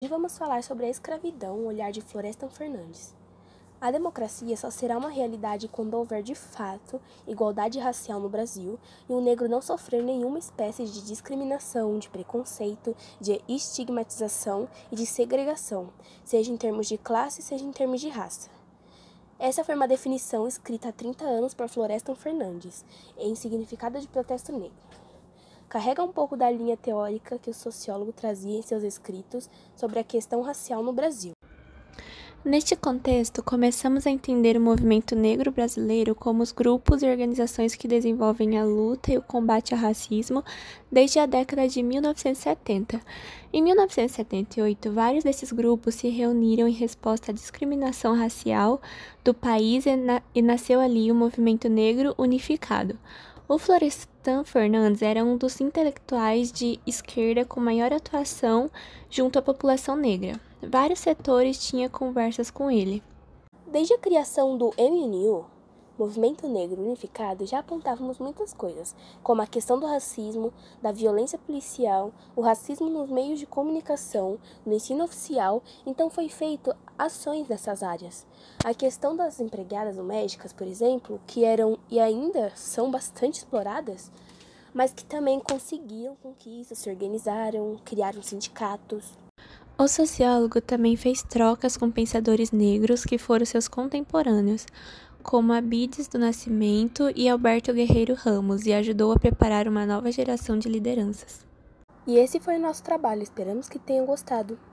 Hoje vamos falar sobre a escravidão, o olhar de Florestan Fernandes. A democracia só será uma realidade quando houver de fato igualdade racial no Brasil e o negro não sofrer nenhuma espécie de discriminação, de preconceito, de estigmatização e de segregação, seja em termos de classe, seja em termos de raça. Essa foi uma definição escrita há 30 anos por Florestan Fernandes, em Significado de Protesto Negro carrega um pouco da linha teórica que o sociólogo trazia em seus escritos sobre a questão racial no Brasil. Neste contexto, começamos a entender o movimento negro brasileiro como os grupos e organizações que desenvolvem a luta e o combate ao racismo desde a década de 1970. Em 1978, vários desses grupos se reuniram em resposta à discriminação racial do país e, na e nasceu ali o Movimento Negro Unificado. O Florestan Fernandes era um dos intelectuais de esquerda com maior atuação junto à população negra. Vários setores tinham conversas com ele. Desde a criação do MNU, Movimento Negro Unificado, já apontávamos muitas coisas, como a questão do racismo, da violência policial, o racismo nos meios de comunicação, no ensino oficial, então foi feito ações nessas áreas. A questão das empregadas domésticas, por exemplo, que eram e ainda são bastante exploradas, mas que também conseguiram conquistas, se organizaram, criaram sindicatos. O sociólogo também fez trocas com pensadores negros que foram seus contemporâneos, como Abides do Nascimento e Alberto Guerreiro Ramos, e ajudou a preparar uma nova geração de lideranças. E esse foi o nosso trabalho, esperamos que tenham gostado.